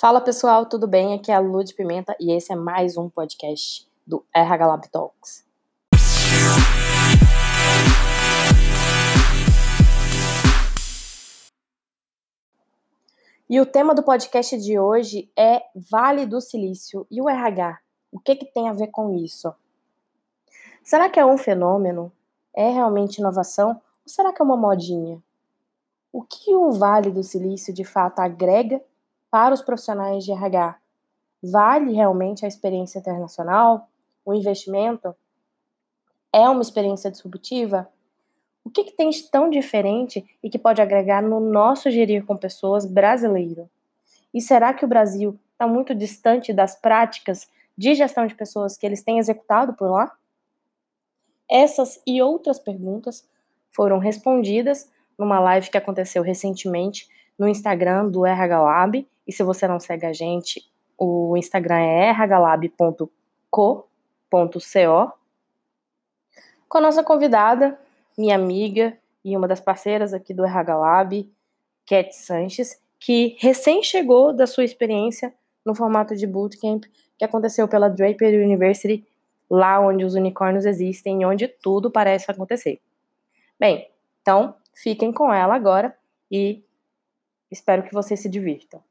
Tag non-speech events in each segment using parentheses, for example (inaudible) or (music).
Fala pessoal, tudo bem? Aqui é a Lu de Pimenta e esse é mais um podcast do RH Lab Talks. E o tema do podcast de hoje é Vale do Silício e o RH. O que, que tem a ver com isso? Será que é um fenômeno? É realmente inovação? Ou será que é uma modinha? O que o Vale do Silício de fato agrega para os profissionais de RH? Vale realmente a experiência internacional? O investimento? É uma experiência disruptiva? O que, que tem de tão diferente e que pode agregar no nosso gerir com pessoas brasileiro? E será que o Brasil está muito distante das práticas de gestão de pessoas que eles têm executado por lá? Essas e outras perguntas foram respondidas numa live que aconteceu recentemente no Instagram do RH Lab e se você não segue a gente, o Instagram é rhlab.co.co. Com a nossa convidada, minha amiga e uma das parceiras aqui do RH Lab, Cat Sanches, que recém chegou da sua experiência no formato de bootcamp que aconteceu pela Draper University, lá onde os unicórnios existem e onde tudo parece acontecer. Bem, então fiquem com ela agora e espero que vocês se divirtam.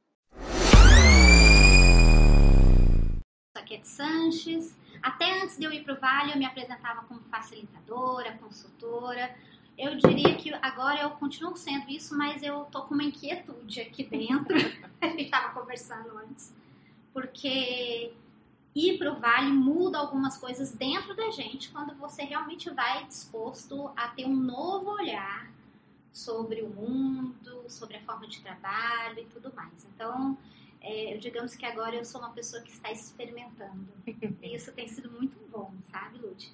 Raquete Sanches. Até antes de eu ir para o Vale, eu me apresentava como facilitadora, consultora. Eu diria que agora eu continuo sendo isso, mas eu tô com uma inquietude aqui dentro. (laughs) a gente estava conversando antes. Porque ir para o Vale muda algumas coisas dentro da gente quando você realmente vai disposto a ter um novo olhar sobre o mundo, sobre a forma de trabalho e tudo mais. Então, é, digamos que agora eu sou uma pessoa que está experimentando. (laughs) e isso tem sido muito bom, sabe, Lute?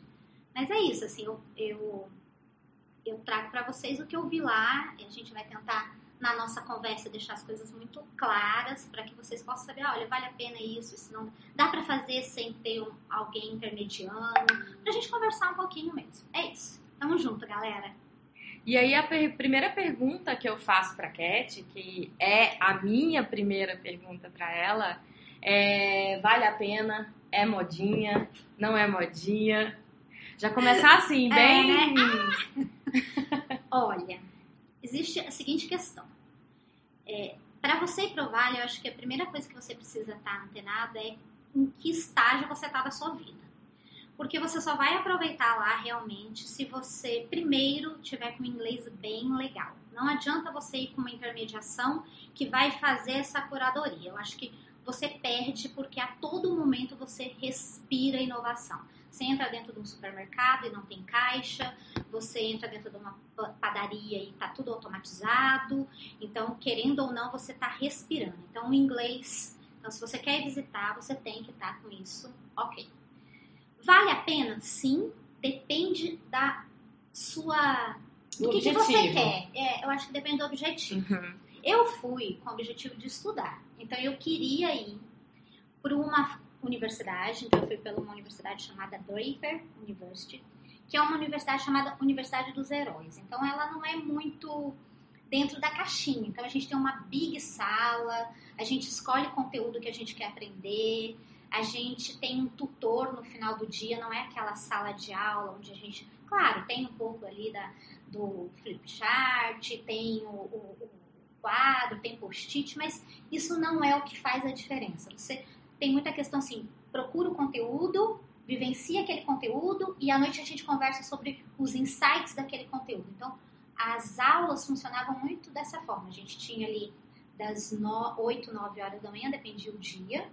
Mas é isso, assim, eu, eu, eu trago para vocês o que eu vi lá, e a gente vai tentar, na nossa conversa, deixar as coisas muito claras para que vocês possam saber, olha, vale a pena isso, isso não... Dá para fazer sem ter um, alguém intermediando, pra gente conversar um pouquinho mesmo. É isso. Tamo junto, galera. E aí a per primeira pergunta que eu faço para Cat, que é a minha primeira pergunta para ela, é vale a pena? É modinha? Não é modinha? Já começar assim, é, bem. É, né? (laughs) ah! Olha, existe a seguinte questão. É, para você ir pro Vale, eu acho que a primeira coisa que você precisa estar tá antenado é em que estágio você está da sua vida porque você só vai aproveitar lá realmente se você primeiro tiver com inglês bem legal. Não adianta você ir com uma intermediação que vai fazer essa curadoria. Eu acho que você perde porque a todo momento você respira inovação. Você entra dentro de um supermercado e não tem caixa, você entra dentro de uma padaria e está tudo automatizado. Então, querendo ou não, você está respirando. Então, o inglês, então, se você quer visitar, você tem que estar tá com isso ok. Vale a pena? Sim, depende da sua. Do que, que, você quer. É, eu acho que depende do objetivo. Uhum. Eu fui com o objetivo de estudar. Então eu queria ir para uma universidade, então eu fui pela uma universidade chamada Draper University, que é uma universidade chamada Universidade dos Heróis. Então ela não é muito dentro da caixinha. Então a gente tem uma big sala, a gente escolhe o conteúdo que a gente quer aprender, a gente tem um tutor no final do dia, não é aquela sala de aula onde a gente, claro, tem um pouco ali da, do flip chart, tem o, o, o quadro, tem post-it, mas isso não é o que faz a diferença. Você tem muita questão assim, procura o conteúdo, vivencia aquele conteúdo e à noite a gente conversa sobre os insights daquele conteúdo. Então, as aulas funcionavam muito dessa forma. A gente tinha ali das no, 8, 9 horas da manhã, dependia o dia,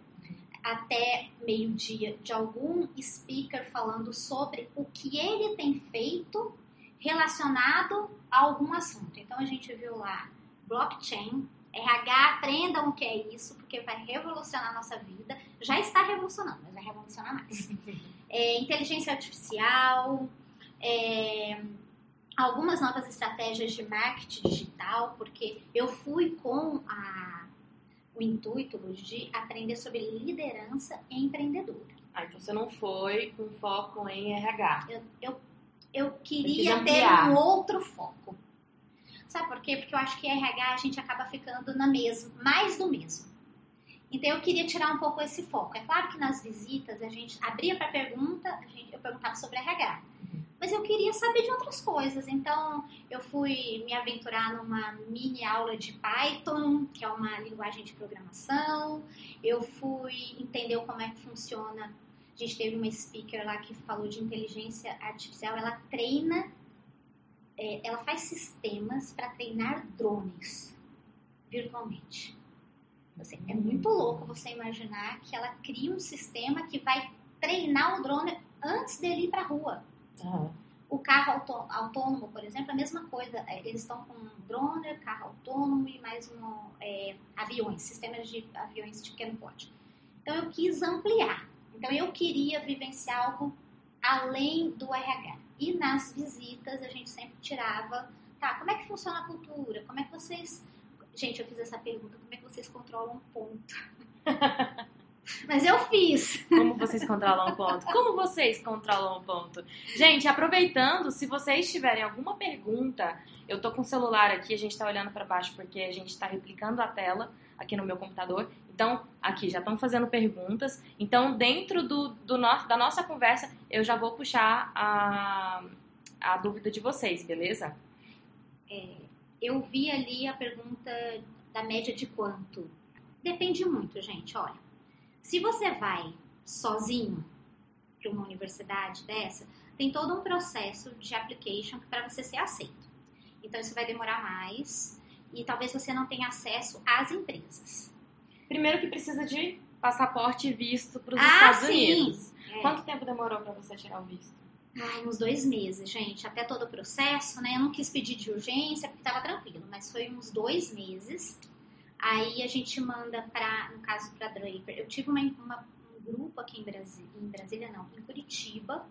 até meio-dia de algum speaker falando sobre o que ele tem feito relacionado a algum assunto. Então a gente viu lá blockchain, RH, aprendam o que é isso, porque vai revolucionar a nossa vida. Já está revolucionando, mas vai revolucionar mais. (laughs) É, inteligência artificial, é, algumas novas estratégias de marketing digital, porque eu fui com a o intuito de aprender sobre liderança empreendedora. Ah, então você não foi com foco em RH. Eu, eu, eu queria ter um outro foco. Sabe por quê? Porque eu acho que RH a gente acaba ficando na mesma, mais do mesmo. Então eu queria tirar um pouco esse foco. É claro que nas visitas a gente abria para pergunta, a gente, eu perguntava sobre RH. Mas eu queria saber de outras coisas. Então eu fui me aventurar numa mini aula de Python, que é uma linguagem de programação. Eu fui entender como é que funciona. A gente teve uma speaker lá que falou de inteligência artificial. Ela treina, é, ela faz sistemas para treinar drones virtualmente. Assim, é muito louco você imaginar que ela cria um sistema que vai treinar o drone antes dele ir para a rua. Uhum. O carro autônomo, por exemplo, é a mesma coisa. É, eles estão com drone, carro autônomo e mais um, é, aviões, sistemas de aviões de pequeno porte. Então eu quis ampliar. Então eu queria vivenciar algo além do RH. E nas visitas a gente sempre tirava, tá, como é que funciona a cultura? Como é que vocês Gente, eu fiz essa pergunta, como é que vocês controlam ponto? (laughs) Mas eu fiz. Como vocês controlam um ponto? Como vocês controlam um ponto? Gente, aproveitando, se vocês tiverem alguma pergunta, eu tô com o celular aqui, a gente tá olhando para baixo porque a gente tá replicando a tela aqui no meu computador. Então, aqui já estão fazendo perguntas. Então, dentro do, do no, da nossa conversa, eu já vou puxar a, a dúvida de vocês, beleza? É, eu vi ali a pergunta da média de quanto. Depende muito, gente. Olha, se você vai sozinho para uma universidade dessa, tem todo um processo de application para você ser aceito. Então isso vai demorar mais e talvez você não tenha acesso às empresas. Primeiro que precisa de passaporte e visto para os ah, Estados sim. Unidos. É. Quanto tempo demorou para você tirar o visto? Ai, uns dois meses, gente, até todo o processo, né? Eu não quis pedir de urgência porque tava tranquilo, mas foi uns dois meses. Aí a gente manda para, no caso, para Draper. Eu tive uma, uma, um grupo aqui em Brasília, em Brasília não, em Curitiba,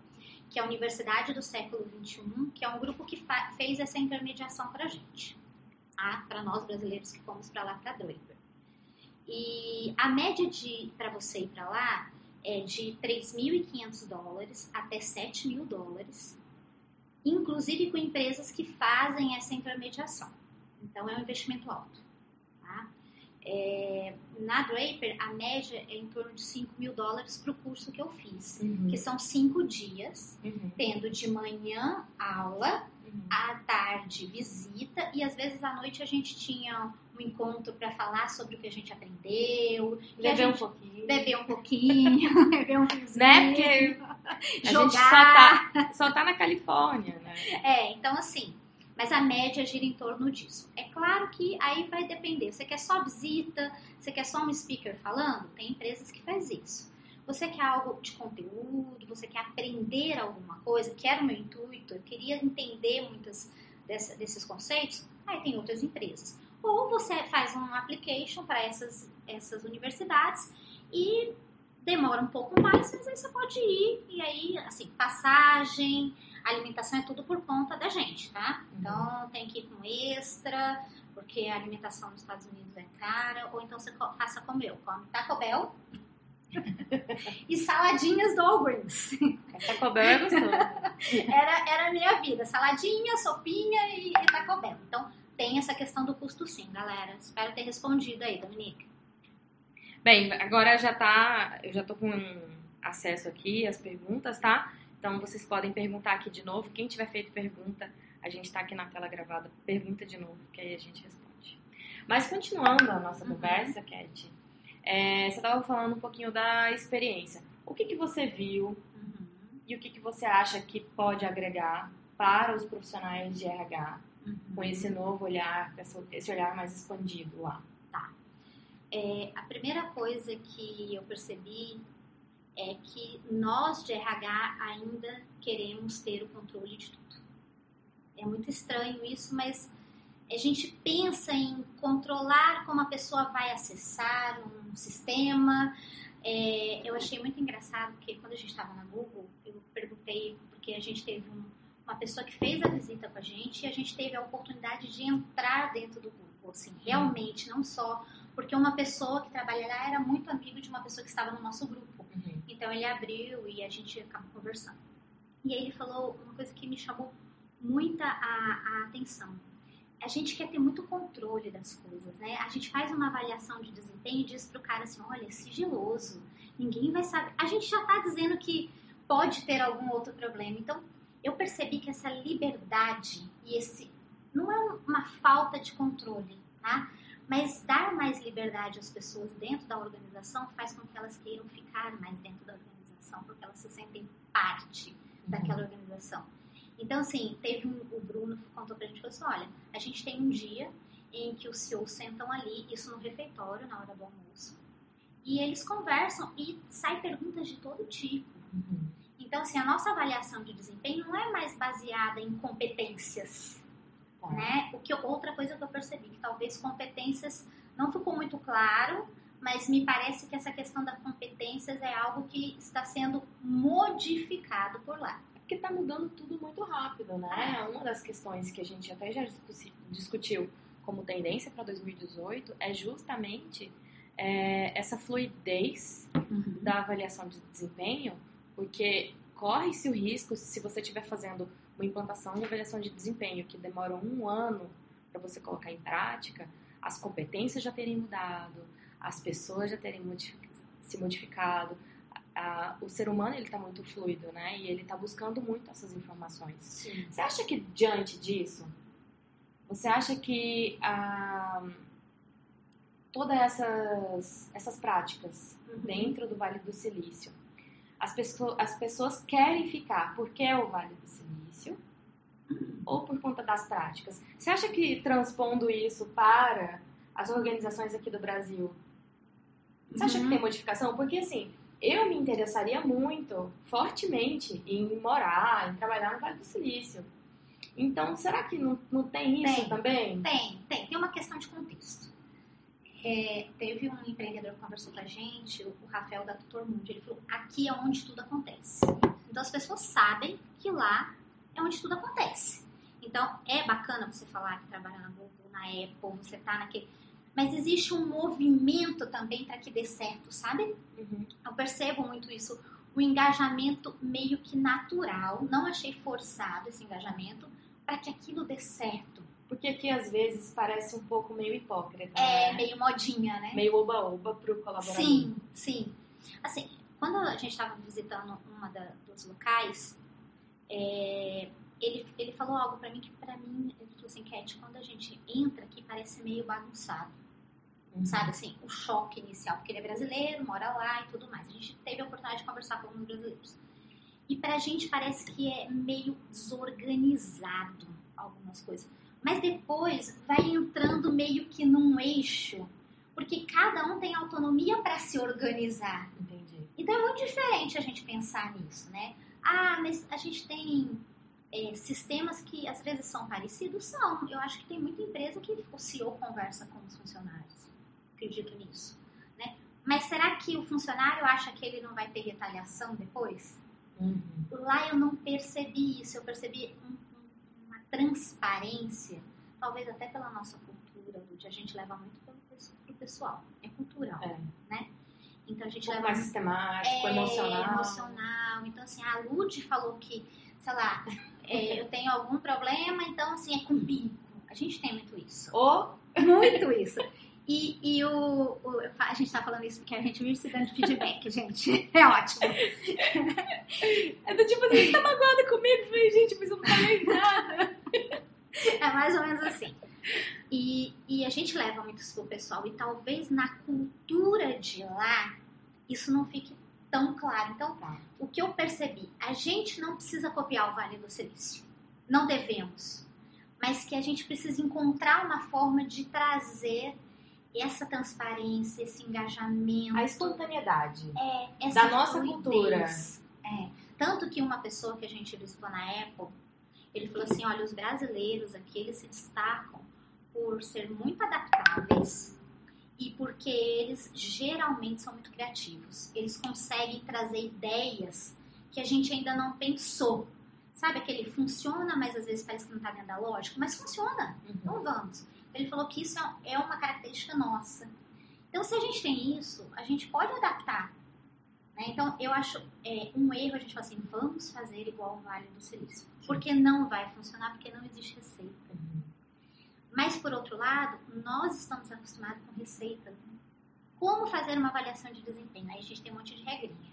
que é a Universidade do Século XXI, que é um grupo que fez essa intermediação para gente, tá? Para nós brasileiros que fomos para lá para Draper. E a média de para você ir para lá é de 3.500 dólares até 7 mil dólares, inclusive com empresas que fazem essa intermediação. Então, é um investimento alto. É, na Draper, a média é em torno de 5 mil dólares para o curso que eu fiz, uhum. que são cinco dias, uhum. tendo de manhã aula, uhum. à tarde visita e às vezes à noite a gente tinha um encontro para falar sobre o que a gente aprendeu. Beber um pouquinho. Beber um pouquinho, (laughs) beber um. Né? Porque (laughs) a gente só tá, só tá na Califórnia, né? É, então assim, mas a média gira em torno disso. É claro que aí vai depender. Você quer só visita? Você quer só um speaker falando? Tem empresas que faz isso. Você quer algo de conteúdo? Você quer aprender alguma coisa? Que era o meu intuito. Eu queria entender muitas desses conceitos. Aí tem outras empresas. Ou você faz um application para essas, essas universidades e demora um pouco mais, mas aí você pode ir e aí, assim, passagem, alimentação é tudo por conta da gente, tá? Uhum. Então tem que ir com extra, porque a alimentação nos Estados Unidos é cara, ou então você faça como eu, come Taco Bell (laughs) e saladinhas do Allgreens. Taco Bell é gostoso. (laughs) era, era a minha vida, saladinha, sopinha e, e Taco Bell. Então tem essa questão do custo sim, galera. Espero ter respondido aí, Dominique. Bem, agora já tá, eu já tô com acesso aqui às perguntas, tá? Então vocês podem perguntar aqui de novo. Quem tiver feito pergunta, a gente tá aqui na tela gravada, pergunta de novo, que aí a gente responde. Mas continuando a nossa uhum. conversa, Cat, é, você estava falando um pouquinho da experiência. O que, que você viu uhum. e o que, que você acha que pode agregar para os profissionais de RH uhum. com esse novo olhar, esse olhar mais expandido lá? Tá. É, a primeira coisa que eu percebi é que nós de RH ainda queremos ter o controle de tudo. É muito estranho isso, mas a gente pensa em controlar como a pessoa vai acessar um sistema. É, eu achei muito engraçado porque quando a gente estava na Google, eu perguntei, porque a gente teve um, uma pessoa que fez a visita com a gente e a gente teve a oportunidade de entrar dentro do Google, assim, realmente, não só porque uma pessoa que trabalha lá era muito amigo de uma pessoa que estava no nosso grupo. Então ele abriu e a gente acabou conversando. E aí ele falou uma coisa que me chamou muita a, a atenção. a gente quer ter muito controle das coisas, né? A gente faz uma avaliação de desempenho e diz pro cara assim, olha, é sigiloso, ninguém vai saber. A gente já tá dizendo que pode ter algum outro problema. Então, eu percebi que essa liberdade e esse não é uma falta de controle, tá? Mas dar mais liberdade às pessoas dentro da organização faz com que elas queiram ficar mais dentro da organização, porque elas se sentem parte uhum. daquela organização. Então, assim, teve um, o Bruno contou pra gente, falou assim, olha, a gente tem um dia em que os CEOs sentam ali, isso no refeitório, na hora do almoço, e eles conversam e saem perguntas de todo tipo. Uhum. Então, assim, a nossa avaliação de desempenho não é mais baseada em competências. Né? O que outra coisa que eu percebi que talvez competências não ficou muito claro, mas me parece que essa questão das competências é algo que está sendo modificado por lá porque está mudando tudo muito rápido, né? É. Uma das questões que a gente até já discutiu como tendência para 2018 é justamente é, essa fluidez uhum. da avaliação de desempenho, porque corre-se o risco, se você estiver fazendo uma implantação de avaliação de desempenho que demora um ano para você colocar em prática, as competências já terem mudado, as pessoas já terem modific se modificado, a, o ser humano ele está muito fluido, né? E ele está buscando muito essas informações. Sim. Você acha que diante disso, você acha que a, todas essas, essas práticas uhum. dentro do Vale do Silício, as, pessoas, as pessoas querem ficar porque é o Vale do Silício uhum. ou por conta das práticas? Você acha que transpondo isso para as organizações aqui do Brasil, você acha que uhum. tem modificação? Porque assim, eu me interessaria muito, fortemente, em morar, em trabalhar no Vale do Silício. Então, será que não, não tem isso tem, também? Tem, tem. Tem uma questão de contexto. É, teve um empreendedor que conversou com a gente, o Rafael da Tutor Mundo, ele falou, aqui é onde tudo acontece. Então, as pessoas sabem que lá é onde tudo acontece. Então, é bacana você falar que trabalha na Google, na Apple, você tá naquele mas existe um movimento também para que dê certo, sabe? Uhum. Eu percebo muito isso. O engajamento meio que natural, não achei forçado esse engajamento, para que aquilo dê certo. Porque aqui às vezes parece um pouco meio hipócrita. É, né? meio modinha, né? Meio oba-oba pro colaborador. Sim, sim. Assim, quando a gente estava visitando da, dos locais, é, ele, ele falou algo para mim que para mim, ele falou assim, Cat, quando a gente entra aqui parece meio bagunçado. Uhum. Sabe assim, o choque inicial, porque ele é brasileiro, mora lá e tudo mais. A gente teve a oportunidade de conversar com alguns brasileiros. E pra gente parece que é meio desorganizado algumas coisas. Mas depois vai entrando meio que num eixo, porque cada um tem autonomia para se organizar. Entendi. Então é muito diferente a gente pensar nisso, né? Ah, mas a gente tem é, sistemas que às vezes são parecidos? São. Eu acho que tem muita empresa que o CEO conversa com os funcionários acredito nisso. Né? Mas será que o funcionário acha que ele não vai ter retaliação depois? Uhum. Lá eu não percebi isso, eu percebi um, um, uma transparência, talvez até pela nossa cultura, de a gente leva muito para o pessoal, é cultural, é. né? Então a gente um leva mais sistemático, é, emocional. emocional. Então assim, a Lud falou que, sei lá, é, (laughs) eu tenho algum problema, então assim é comigo. A gente tem muito isso. Ou muito isso. E, e o, o, a gente tá falando isso porque a gente vive se dando feedback, gente. (laughs) É ótimo. (laughs) É do tipo assim, você tá magoada comigo? Falei, gente, mas eu não falei nada. É mais ou menos assim. E, e a gente leva muito isso pro pessoal. E talvez na cultura de lá, isso não fique tão claro. Então, tá. o que eu percebi? A gente não precisa copiar o Vale do Silício. Não devemos. Mas que a gente precisa encontrar uma forma de trazer essa transparência, esse engajamento. A espontaneidade. É, da nossa fluidez. cultura. É. Tanto que uma pessoa que a gente visitou na Apple, ele falou assim, olha, os brasileiros aqui, eles se destacam por ser muito adaptáveis e porque eles geralmente são muito criativos. Eles conseguem trazer ideias que a gente ainda não pensou. Sabe aquele funciona, mas às vezes parece que não está dentro da lógica, mas funciona. Uhum. Então vamos. Ele falou que isso é, uma característica nossa. Então, se a gente tem isso, a gente pode adaptar. Né? Então, eu acho é, um erro a gente falar assim, vamos fazer igual o Vale do Silício. Porque não vai funcionar, porque não existe receita. Uhum. Mas, por outro lado, nós estamos acostumados com receitas. Né? Como fazer uma avaliação de desempenho? Aí a gente tem um monte de regrinha.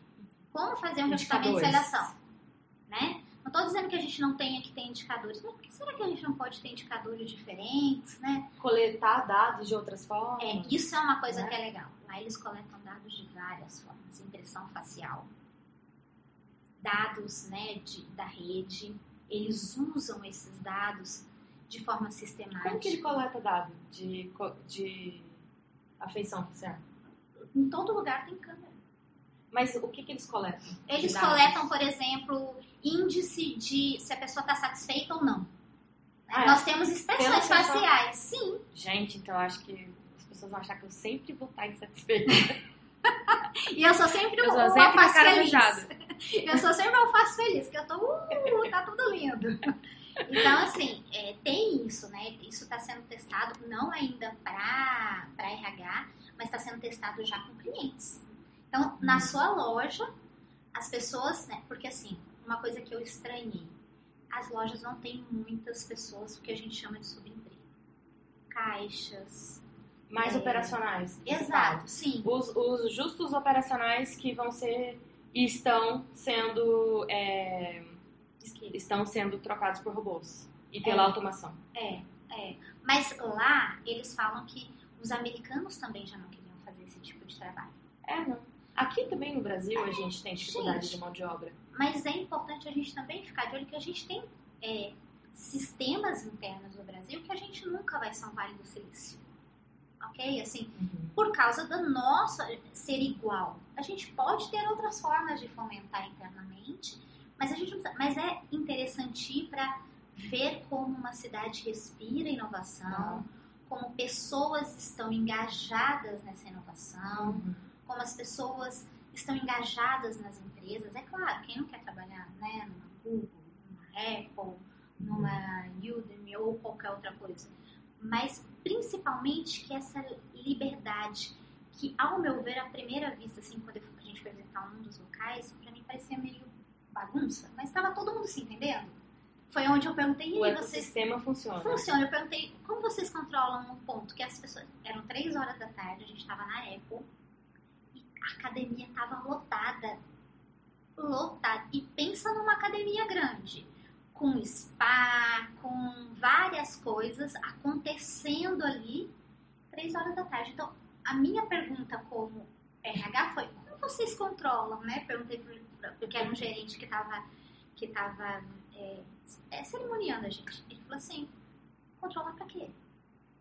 Como fazer um recrutamento de seleção? Né? Não estou dizendo que a gente não tenha que ter indicadores, mas por que será que a gente não pode ter indicadores diferentes, né? Coletar dados de outras formas. É, isso é uma coisa né? que é legal. Lá eles coletam dados de várias formas. Impressão facial, dados né, de, da rede. Eles usam esses dados de forma sistemática. Como que ele coleta dados de, de afeição facial? Em todo lugar tem câmera. Mas o que, que eles coletam? Eles coletam, por exemplo, índice de se a pessoa está satisfeita ou não. Ah, é? Nós temos expressões faciais, sim. Gente, então eu acho que as pessoas vão achar que eu sempre vou estar insatisfeita. (laughs) e eu sou sempre eu sou sempre uma cara feliz. (laughs) Eu sou sempre um faço feliz, que eu tô, uh, tá tudo lindo. Então, assim, é, tem isso, né? Isso está sendo testado, não ainda para RH, mas está sendo testado já com clientes. Então, na uhum. sua loja, as pessoas, né? Porque assim, uma coisa que eu estranhei, as lojas não têm muitas pessoas, o que a gente chama de subemprego. Caixas. Mais é... operacionais. Exato, sim. Os, os justos operacionais que vão ser e estão sendo é, estão sendo trocados por robôs e pela é, automação. É, é. Mas lá eles falam que os americanos também já não queriam fazer esse tipo de trabalho. É, não. Aqui também no Brasil a gente tem dificuldade gente, de mão de obra. Mas é importante a gente também ficar de olho que a gente tem é, sistemas internos no Brasil que a gente nunca vai ser um vale do silício. Ok? Assim, uhum. por causa do nosso ser igual. A gente pode ter outras formas de fomentar internamente, mas, a gente mas é interessante para ver como uma cidade respira inovação, como pessoas estão engajadas nessa inovação. Uhum como as pessoas estão engajadas nas empresas. É claro, quem não quer trabalhar né, numa Google, numa Apple, numa Udemy ou qualquer outra coisa. Mas principalmente que essa liberdade, que ao meu ver, à primeira vista, assim, quando a gente foi visitar um dos locais, para mim parecia meio bagunça, mas estava todo mundo se entendendo. Foi onde eu perguntei, e o vocês... sistema funciona. Funciona. Eu perguntei, como vocês controlam um ponto que as pessoas... Eram três horas da tarde, a gente estava na Apple, a academia estava lotada. Lotada. E pensa numa academia grande, com spa, com várias coisas acontecendo ali, três horas da tarde. Então, a minha pergunta como RH foi, como vocês controlam, né? Perguntei porque era um gerente que estava que tava, é, é, cerimoniando a gente. Ele falou assim, controlar para quê?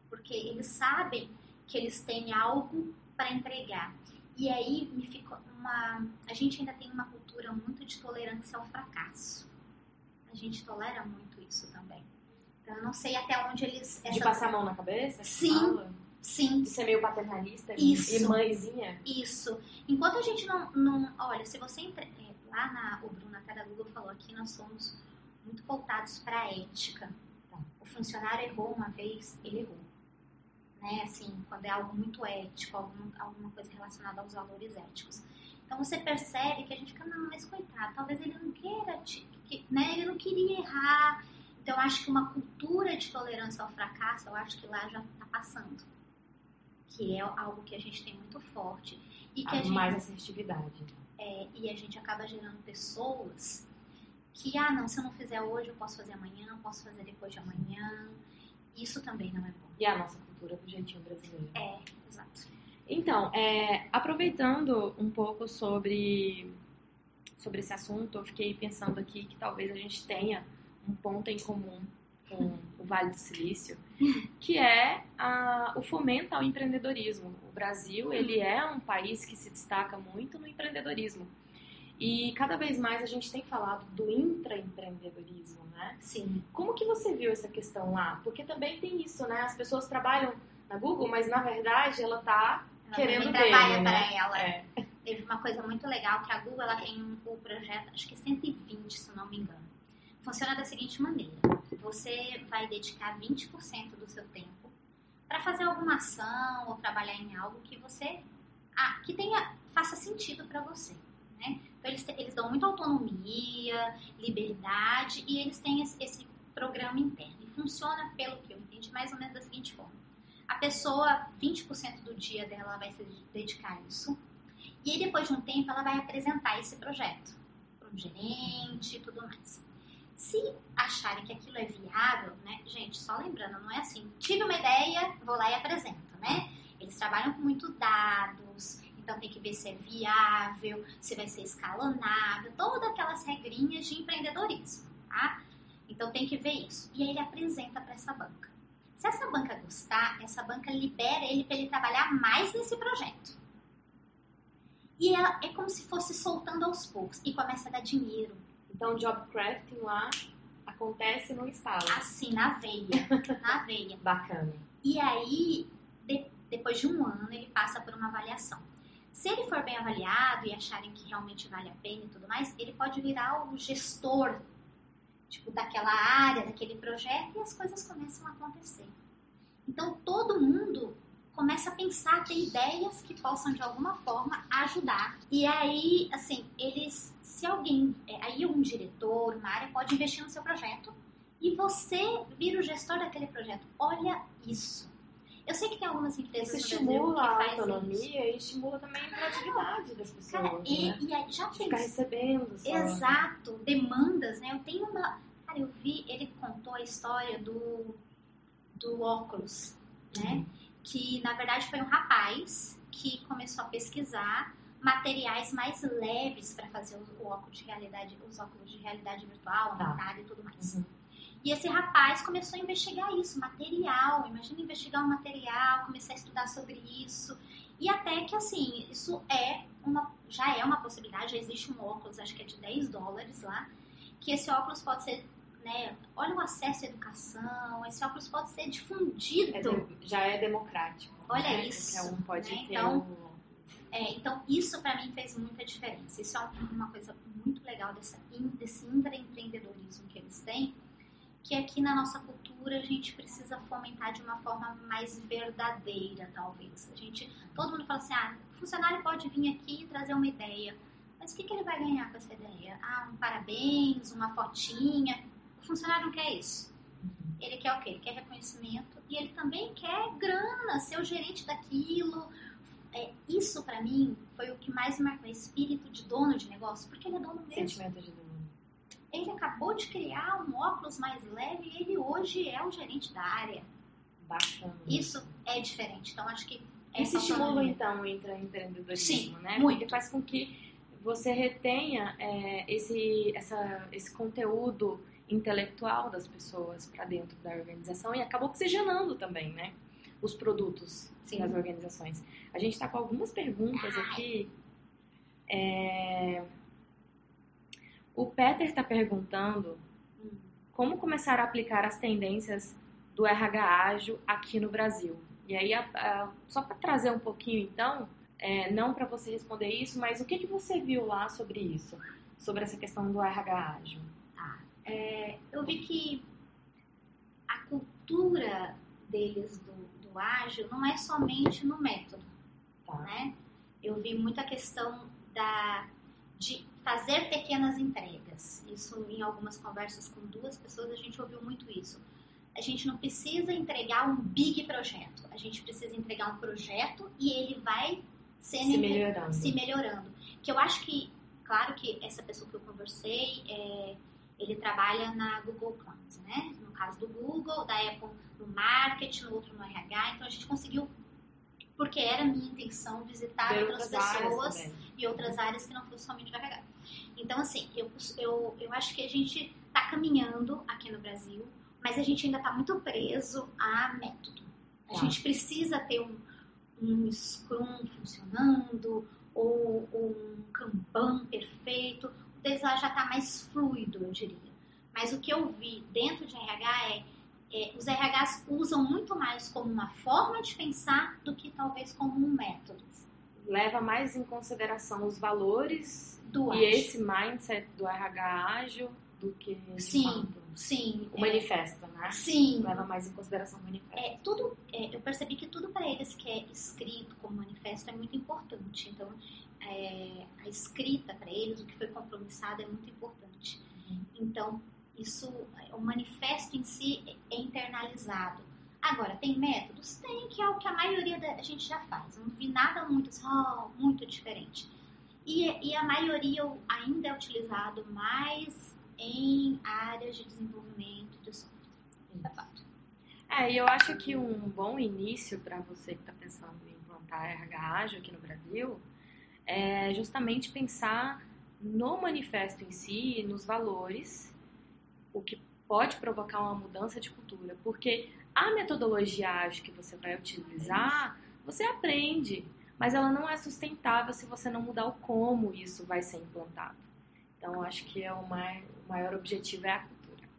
Porque eles sabem que eles têm algo para entregar. E aí me ficou uma. A gente ainda tem uma cultura muito de tolerância ao fracasso. A gente tolera muito isso também. Então eu não sei até onde eles. Essa... De passar a mão na cabeça? Sim. Fala. Sim. De ser meio paternalista isso, e mãezinha? Isso. Enquanto a gente não. não olha, se você. Entra, é, lá na. O Bruno até da Google falou aqui, nós somos muito voltados para a ética. Tá. O funcionário errou uma vez, ele errou né? Assim, quando é algo muito ético, algum, alguma coisa relacionada aos valores éticos. Então você percebe que a gente fica, não, mas coitado, talvez ele não queira, né? Ele não queria errar. Então eu acho que uma cultura de tolerância ao fracasso, eu acho que lá já está passando. Que é algo que a gente tem muito forte. E que a, a gente, mais assertividade. É, e a gente acaba gerando pessoas que, ah, não, se eu não fizer hoje, eu posso fazer amanhã, posso fazer depois de amanhã. Isso também não é bom. E a nossa cultura do jeitinho brasileiro. É, exato. Então, é, aproveitando um pouco sobre, sobre esse assunto, eu fiquei pensando aqui que talvez a gente tenha um ponto em comum com o Vale do Silício, que é a, o fomento ao empreendedorismo. O Brasil, ele é um país que se destaca muito no empreendedorismo. E cada vez mais a gente tem falado do intraempreendedorismo, né? Sim. Como que você viu essa questão lá? Porque também tem isso, né? As pessoas trabalham na Google, mas na verdade ela tá ela querendo trabalha né? para ela. É. Teve uma coisa muito legal que a Google ela tem um, um projeto, acho que 120, se não me engano. Funciona da seguinte maneira: você vai dedicar 20% do seu tempo para fazer alguma ação ou trabalhar em algo que você ah, que tenha faça sentido para você. Né? Então, eles, eles dão muita autonomia, liberdade e eles têm esse, esse programa interno. E funciona, pelo que eu entendi, mais ou menos da seguinte forma. A pessoa, 20% do dia dela vai se dedicar a isso. E aí, depois de um tempo, ela vai apresentar esse projeto para um gerente e tudo mais. Se acharem que aquilo é viável, né? Gente, só lembrando, não é assim, tive uma ideia, vou lá e apresento, né? Eles trabalham com muito dados, então tem que ver se é viável, se vai ser escalonável, todas aquelas regrinhas de empreendedorismo, tá? Então tem que ver isso. E aí ele apresenta para essa banca. Se essa banca gostar, essa banca libera ele para ele trabalhar mais nesse projeto. E ela é como se fosse soltando aos poucos e começa a dar dinheiro. Então, job crafting lá acontece no estado. Assim, na veia. na veia. (laughs) Bacana. E aí, de, depois de um ano, ele passa por uma avaliação. Se ele for bem avaliado e acharem que realmente vale a pena e tudo mais, ele pode virar o gestor tipo, daquela área, daquele projeto, e as coisas começam a acontecer. Então, todo mundo começa a pensar, ter ideias que possam, de alguma forma, ajudar. E aí, assim, eles, se alguém, é, aí um diretor, uma área, pode investir no seu projeto, e você vira o gestor daquele projeto. Olha isso. Eu sei que tem algumas empresas Isso estimula que a autonomia e estimula também a criatividade das pessoas. Cara, e, né? e aí já tem Ficar recebendo. Só. Exato, demandas, né? Eu tenho uma. Cara, eu vi, ele contou a história do, do óculos, né? Que na verdade foi um rapaz que começou a pesquisar materiais mais leves para fazer o, o óculos de realidade, os óculos de realidade virtual, Tá. aumentada e tudo mais. Uhum. E esse rapaz começou a investigar isso, material. Imagina investigar um material, começar a estudar sobre isso. E até que, assim, isso é uma, já é uma possibilidade. Já existe um óculos, acho que é de 10 dólares lá, que esse óculos pode ser, né? Olha o acesso à educação, esse óculos pode ser difundido. É já é democrático. Olha né? isso, Qualquer um pode né? Então, o- É, então, isso para mim fez muita diferença. Isso é um- uma coisa muito legal dessa, desse intraempreendedorismo que eles têm, que aqui na nossa cultura a gente precisa fomentar de uma forma mais verdadeira, talvez. A gente, todo mundo fala assim, ah, o funcionário pode vir aqui e trazer uma ideia. Mas o que, que ele vai ganhar com essa ideia? Ah, um parabéns, uma fotinha. Funcionário não quer isso. Ele quer o quê? Ele quer reconhecimento e ele também quer grana, ser o gerente daquilo. É, isso pra mim foi o que mais me marcou, espírito de dono de negócio, porque ele é dono mesmo. sentimento de dono. Ele acabou de criar um óculos mais leve e ele hoje é o gerente da área. Bacana. Isso é diferente. Então acho que estimula autonomia- então o intraempreendedorismo, Sim, né? muito. Porque faz com que você retenha é, esse, essa, esse conteúdo intelectual das pessoas para dentro da organização e acaba oxigenando também, né? Os produtos Sim. das organizações. A gente está com algumas perguntas aqui. É, O Peter está perguntando como começar a aplicar as tendências do RH ágil aqui no Brasil. E aí, a- a- só para trazer um pouquinho, então, é, não para você responder isso, mas o que, que você viu lá sobre isso? Sobre essa questão do RH ágil? É, eu vi que a cultura deles do, do ágil não é somente no método, Tá. né? Eu vi muita questão da, de fazer pequenas entregas. Isso em algumas conversas com duas pessoas a gente ouviu muito isso. A gente não precisa entregar um big projeto. A gente precisa entregar um projeto e ele vai sendo Se melhorando. se melhorando. Que eu acho que, claro que essa pessoa que eu conversei, é, ele trabalha na Google Cloud, né? No caso do Google, da Apple no marketing, no outro no RH. Então a gente conseguiu, porque era a minha intenção visitar Ver outras pessoas e outras áreas que não fosse somente o RH. Então, assim, eu, eu, eu acho que a gente está caminhando aqui no Brasil, mas a gente ainda está muito preso a método. A Tá. gente precisa ter um, um Scrum funcionando, ou, ou um Kanban perfeito. Lá já está mais fluido, eu diria. Mas o que eu vi dentro de RH é, é os RHs usam muito mais como uma forma de pensar do que talvez como um método. Leva mais em consideração os valores Do e ágil. esse mindset do RH ágil do que Sim, fato, sim. o é, manifesto, né? sim. Leva mais em consideração o manifesto. É, tudo, é, eu percebi que tudo para eles que é escrito como manifesto é muito importante. Então, é, a escrita para eles, o que foi compromissado é muito importante. Uhum. Então, Isso, o manifesto em si é internalizado. Agora, tem métodos? Tem, que é o que a maioria da gente já faz. não vi nada muito, oh, muito diferente. E, e a maioria ainda é utilizado mais em áreas de desenvolvimento de software. É. É, e eu acho que um bom início para você que está pensando em implantar RH ágil aqui no Brasil é justamente pensar no manifesto em si, nos valores, o que pode provocar uma mudança de cultura, porque a metodologia ágil que você vai utilizar, você aprende, mas ela não é sustentável se você não mudar o como isso vai ser implantado. Então, acho que é o maior, o maior objetivo é a cultura.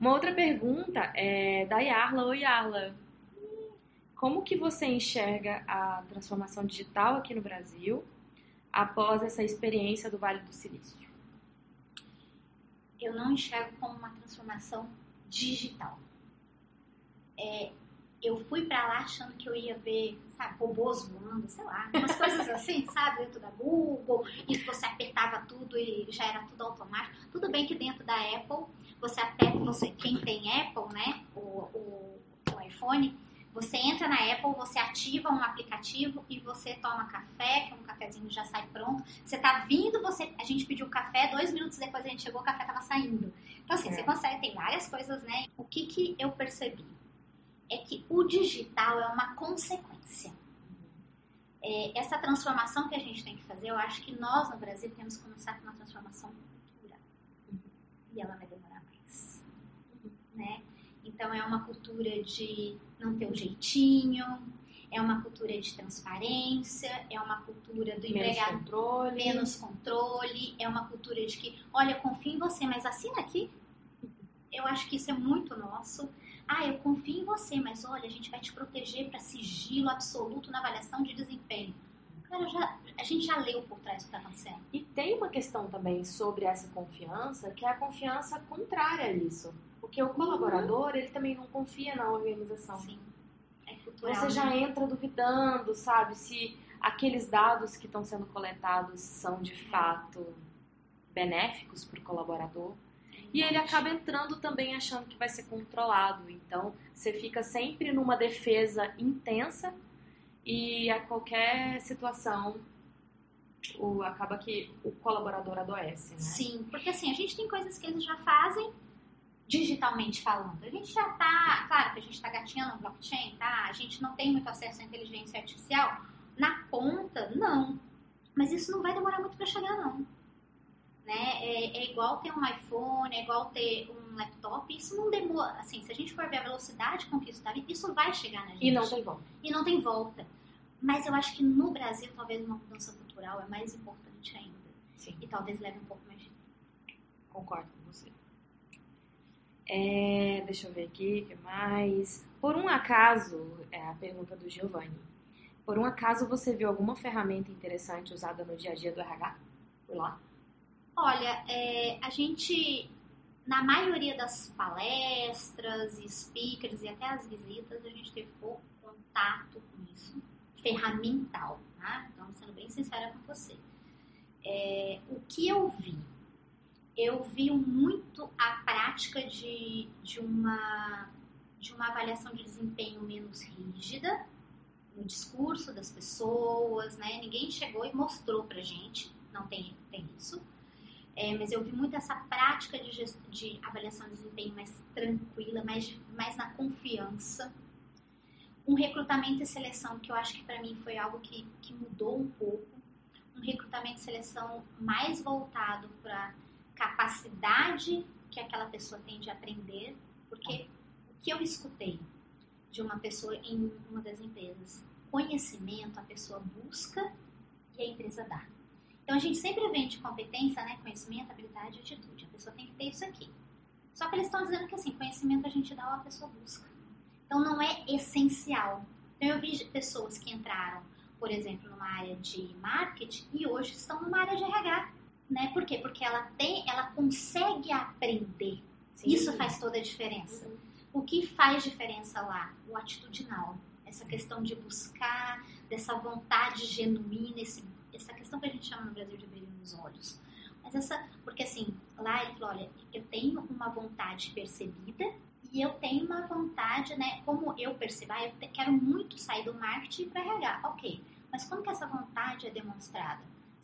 Uma outra pergunta é da Yarla. Oi, Yarla. Como que você enxerga a transformação digital aqui no Brasil após essa experiência do Vale do Silício? Eu não enxergo como uma transformação digital. É, eu fui para lá achando que eu ia ver, sabe, robôs voando, sei lá, umas coisas (laughs) assim, sabe, dentro da Google, e você apertava tudo e já era tudo automático. Tudo bem que dentro da Apple, você aperta, você, quem tem Apple, né, o, o, o iPhone, você entra na Apple, você ativa um aplicativo e você toma café, que um cafezinho já sai pronto. Você tá vindo, você, a gente pediu café, dois minutos depois a gente chegou, o café tava saindo. Então assim, é. você consegue, tem várias coisas, né? O que que eu percebi? É que o digital é uma consequência. É, essa transformação que a gente tem que fazer, eu acho que nós no Brasil temos que começar com uma transformação cultural. E ela vai demorar? Então é uma cultura de não ter o um jeitinho, é uma cultura de transparência, é uma cultura do menos empregado controle. menos controle, é uma cultura de que, olha, confio em você, mas assina aqui. Eu acho que isso é muito nosso. Ah, eu confio em você, mas olha, a gente vai te proteger para sigilo absoluto na avaliação de desempenho. Cara, já, a gente já leu por trás do que está acontecendo. E tem uma questão também sobre essa confiança, que é a confiança contrária a isso. Porque o colaborador, ele também não confia na organização. Sim. É cultural, Você já né? entra duvidando, sabe, se aqueles dados que estão sendo coletados são de fato benéficos para o colaborador. E ele acaba entrando também achando que vai ser controlado. Então, você fica sempre numa defesa intensa e a qualquer situação o, acaba que o colaborador adoece, né? Sim, porque assim, a gente tem coisas que eles já fazem digitalmente falando. A gente já está, claro que a gente está gatinhando blockchain, tá? A gente não tem muito acesso à inteligência artificial. Na ponta, não. Mas isso não vai demorar muito para chegar, não. Né? É, é, igual ter um iPhone, é igual ter um laptop. Isso não demora. Assim, se a gente for ver a velocidade com que isso está isso vai chegar na gente. E não tem volta. E não tem volta. Mas eu acho que no Brasil, talvez uma mudança cultural é mais importante ainda. Sim. E talvez leve um pouco mais de tempo. Concordo com você. É, deixa eu ver aqui, o que mais? Por um acaso, é a pergunta do Giovanni. Por um acaso você viu alguma ferramenta interessante usada no dia a dia do RH? Por lá? Olha, é, a gente, na maioria das palestras, speakers e até as visitas, a gente teve pouco contato com isso, ferramental, tá? Então, sendo bem sincera com você. É, o que eu vi? Eu vi muito a prática de, de, uma, de uma avaliação de desempenho menos rígida no discurso das pessoas, né? Ninguém chegou e mostrou pra gente, não tem, tem isso. É, mas eu vi muito essa prática de, de avaliação de desempenho mais tranquila, mais, mais na confiança. Um recrutamento e seleção que eu acho que para mim foi algo que, que mudou um pouco. Um recrutamento e seleção mais voltado para capacidade que aquela pessoa tem de aprender, porque o que eu escutei de uma pessoa em uma das empresas, conhecimento a pessoa busca e a empresa dá. Então a gente sempre vende competência, né, conhecimento, habilidade e atitude. A pessoa tem que ter isso aqui. Só que eles estão dizendo que assim, conhecimento a gente dá ou a pessoa busca. Então não é essencial. Então eu vi pessoas que entraram, por exemplo, numa área de marketing e hoje estão numa área de RH né? Por quê? Porque ela tem, ela consegue aprender. Sim. Isso faz toda a diferença. Uhum. O que faz diferença lá? O atitudinal. Essa questão de buscar, dessa vontade genuína, esse, essa questão que a gente chama no Brasil de brilho nos olhos. Mas essa, porque assim, lá ele falou, olha, eu tenho uma vontade percebida e eu tenho uma vontade, né, como eu percebo, ah, eu quero muito sair do marketing para RH, ok, mas como que essa vontade é demonstrada?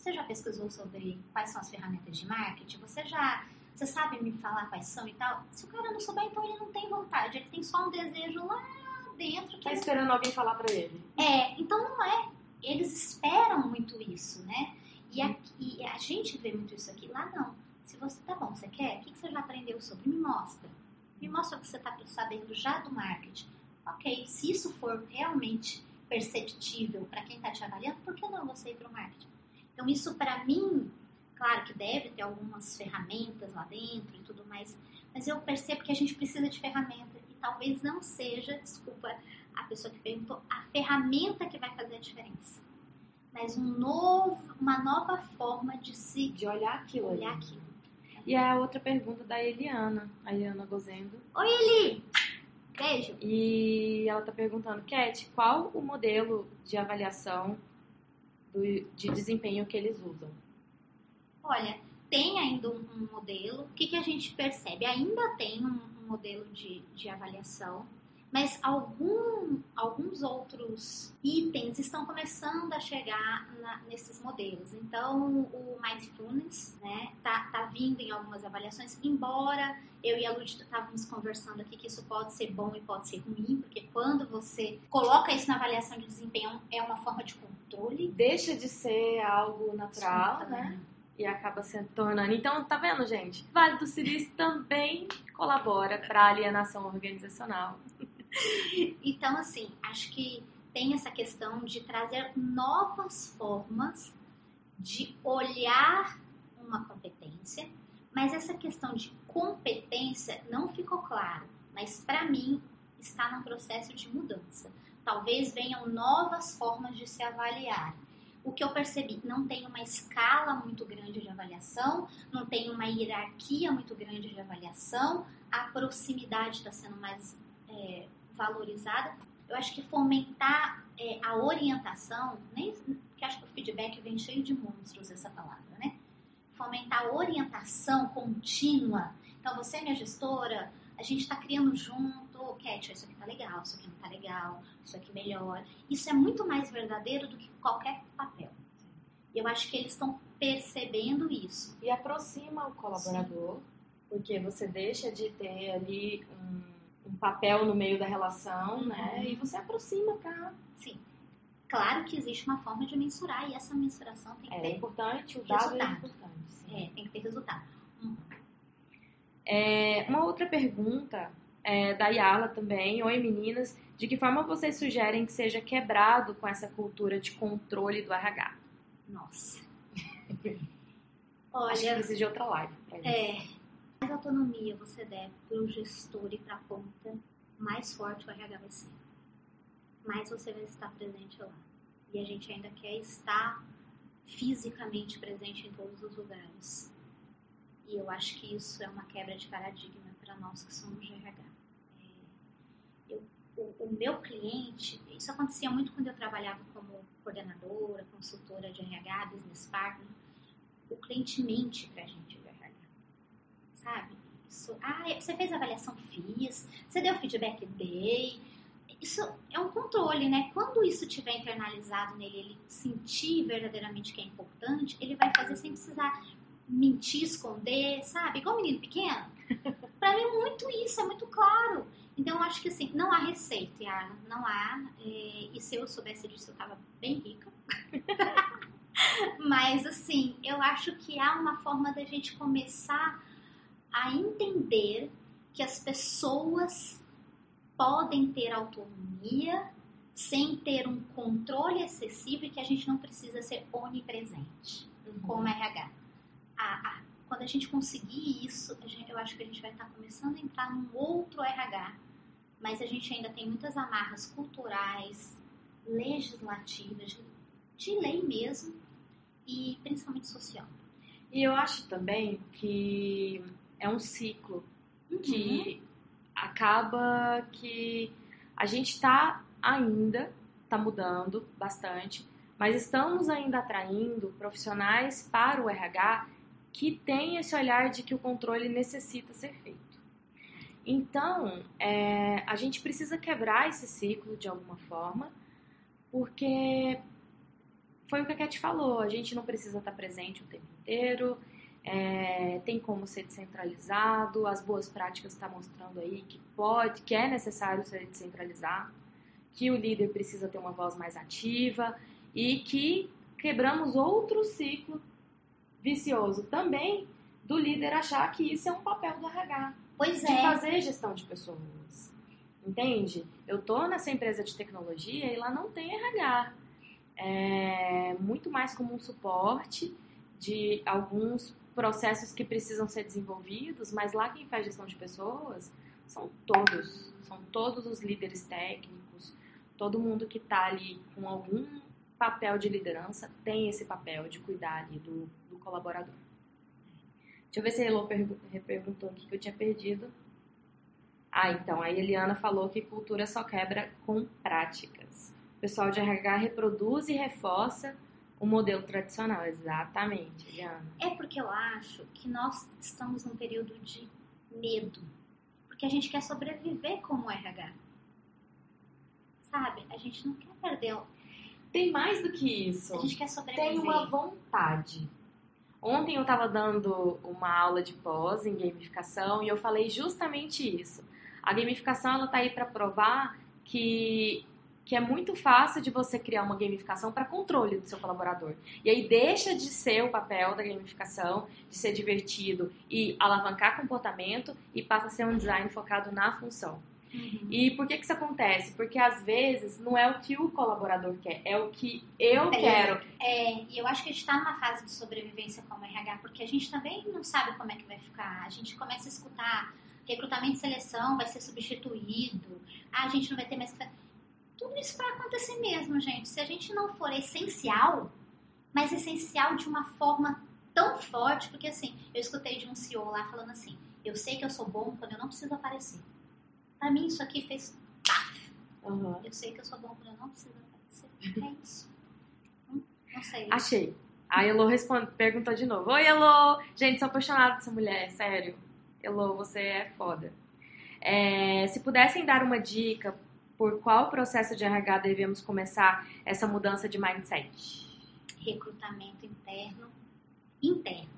Você já pesquisou sobre quais são as ferramentas de marketing? Você já, você sabe me falar quais são e tal? Se o cara não souber, então ele não tem vontade, ele tem só um desejo lá dentro. Tá esperando alguém falar para ele. É, então não é. Eles esperam muito isso, né? E, aqui, e a gente vê muito isso aqui. Lá não. Se você tá bom, você quer? O que, que você já aprendeu sobre? Me mostra. Me mostra o que você está sabendo já do marketing. Ok, se isso for realmente perceptível para quem está te avaliando, por que não você ir para o marketing? Então, isso para mim, claro que deve ter algumas ferramentas lá dentro e tudo mais, mas eu percebo que a gente precisa de ferramenta e talvez não seja, desculpa a pessoa que perguntou, a ferramenta que vai fazer a diferença. Mas um novo, uma nova forma de se de olhar aquilo. Olhar aquilo. E a outra pergunta da Eliana, a Eliana Gozendo. Oi, Eli! Beijo! E ela está perguntando, Cat, qual o modelo de avaliação do, de desempenho que eles usam? Olha, tem ainda um, um modelo. O que, que, a gente percebe? Ainda tem um, um modelo de, de avaliação mas algum, alguns outros itens estão começando a chegar na, nesses modelos. Então, o Mindfulness né, tá, tá vindo em algumas avaliações, embora eu e a Lud estávamos conversando aqui que isso pode ser bom e pode ser ruim, porque quando você coloca isso na avaliação de desempenho é uma forma de controle. Deixa de ser algo natural, Sim, né? e acaba se tornando. Então, tá vendo, gente? Vale do Silício também colabora para a alienação organizacional. (laughs) então, assim, acho que tem essa questão de trazer novas formas de olhar uma competência, mas essa questão de competência não ficou claro, mas para mim está num processo de mudança. Talvez venham novas formas de se avaliar. O que eu percebi, não tem uma escala muito grande de avaliação, não tem uma hierarquia muito grande de avaliação, a proximidade está sendo mais é, valorizada. Eu acho que fomentar é, a orientação, nem que acho que o feedback vem cheio de monstros essa palavra, né? Fomentar a orientação contínua. Então, você, minha gestora, a gente está criando junto, Cat, isso aqui tá legal, isso aqui não tá legal, isso aqui melhor. Isso é muito mais verdadeiro do que qualquer papel. Eu acho que eles estão percebendo isso. E aproxima o colaborador, Sim. porque você deixa de ter ali um um papel no meio da relação, né? E você aproxima pra. Sim. Claro que existe uma forma de mensurar e essa mensuração tem que é ter. É importante, o dado resultado. é importante. Sim. É, tem que ter resultado. Hum. É, uma outra pergunta é, da Yala também. Oi meninas, de que forma vocês sugerem que seja quebrado com essa cultura de controle do RH? Nossa. Olha, Acho que precisa de outra live. É, mais autonomia você der para o gestor e para a ponta, mais forte o RH vai ser. Mais você vai estar presente lá. E a gente ainda quer estar fisicamente presente em todos os lugares. E eu acho que isso é uma quebra de paradigma para nós que somos de RH. O, o, meu cliente, isso acontecia muito quando eu trabalhava como coordenadora, consultora de RH, business partner. O cliente mente para a gente sabe? Isso, ah, você fez avaliação? Fiz. Você deu feedback? Dei. Isso é um controle, né? Quando isso tiver internalizado nele, ele sentir verdadeiramente que é importante, ele vai fazer sem precisar mentir, esconder, sabe? Igual um menino pequeno. (laughs) Pra mim é muito isso, é muito claro. Então eu acho que assim, não há receita, Yara, não há. E, e se eu soubesse disso, eu tava bem rica. (laughs) Mas assim, eu acho que há uma forma da gente começar a entender que as pessoas podem ter autonomia sem ter um controle excessivo e que a gente não precisa ser onipresente uhum. como RH. A, a, quando a gente conseguir isso, gente, eu acho que a gente vai estar começando a entrar num outro RH, mas a gente ainda tem muitas amarras culturais, legislativas, de, lei mesmo, e principalmente social. E eu acho também que é um ciclo uhum. que acaba que a gente está ainda, está mudando bastante, mas estamos ainda atraindo profissionais para o RH que tem esse olhar de que o controle necessita ser feito. Então, é, a gente precisa quebrar esse ciclo de alguma forma, porque foi o que a Cat falou, a gente não precisa estar presente o tempo inteiro, é, tem como ser descentralizado, as boas práticas estão tá mostrando aí que pode, que é necessário ser descentralizado, que o líder precisa ter uma voz mais ativa e que quebramos outro ciclo vicioso também do líder achar que isso é um papel do RH. Pois de é. fazer gestão de pessoas. Entende? Eu tô nessa empresa de tecnologia e lá não tem RH. É muito mais como um suporte de alguns processos que precisam ser desenvolvidos, mas lá quem faz gestão de pessoas são todos, são todos os líderes técnicos, todo mundo que está ali com algum papel de liderança tem esse papel de cuidar ali do, do colaborador. Deixa eu ver se a Elô perguntou aqui que eu tinha perdido. Ah, então, a Eliana falou que cultura só quebra com práticas. O pessoal de RH reproduz e reforça o modelo tradicional. Exatamente, Eliana. É porque eu acho que nós estamos num período de medo. Porque a gente quer sobreviver como RH. Sabe? A gente não quer perder. Tem mais do que isso. A gente quer sobreviver. Tem uma vontade. Ontem eu estava dando uma aula de pós em gamificação e eu falei justamente isso. A gamificação ela tá aí para provar que que é muito fácil de você criar uma gamificação para controle do seu colaborador. E aí deixa de ser o papel da gamificação, de ser divertido e alavancar comportamento e passa a ser um design focado na função. Uhum. E por que, que isso acontece? Porque às vezes não é o que o colaborador quer, é o que eu é, quero. É, e eu acho que a gente está numa fase de sobrevivência como RH, porque a gente também não sabe como é que vai ficar. A gente começa a escutar recrutamento e seleção vai ser substituído, ah, a gente não vai ter mais. Tudo isso vai acontecer mesmo, gente. Se a gente não for essencial, mas essencial de uma forma tão forte, porque assim, eu escutei de um CEO lá falando assim: eu sei que eu sou bom quando eu não preciso aparecer. Pra mim, isso aqui fez paf. Uhum. Eu sei que eu sou bom quando eu não preciso aparecer. É isso. Hum, não sei. Achei. A Elo responde, perguntou de novo. Oi, Elo! Gente, sou apaixonada dessa mulher, sério. Elo, você é foda. É, se pudessem dar uma dica por qual processo de RH devemos começar essa mudança de mindset? Recrutamento interno. Interno.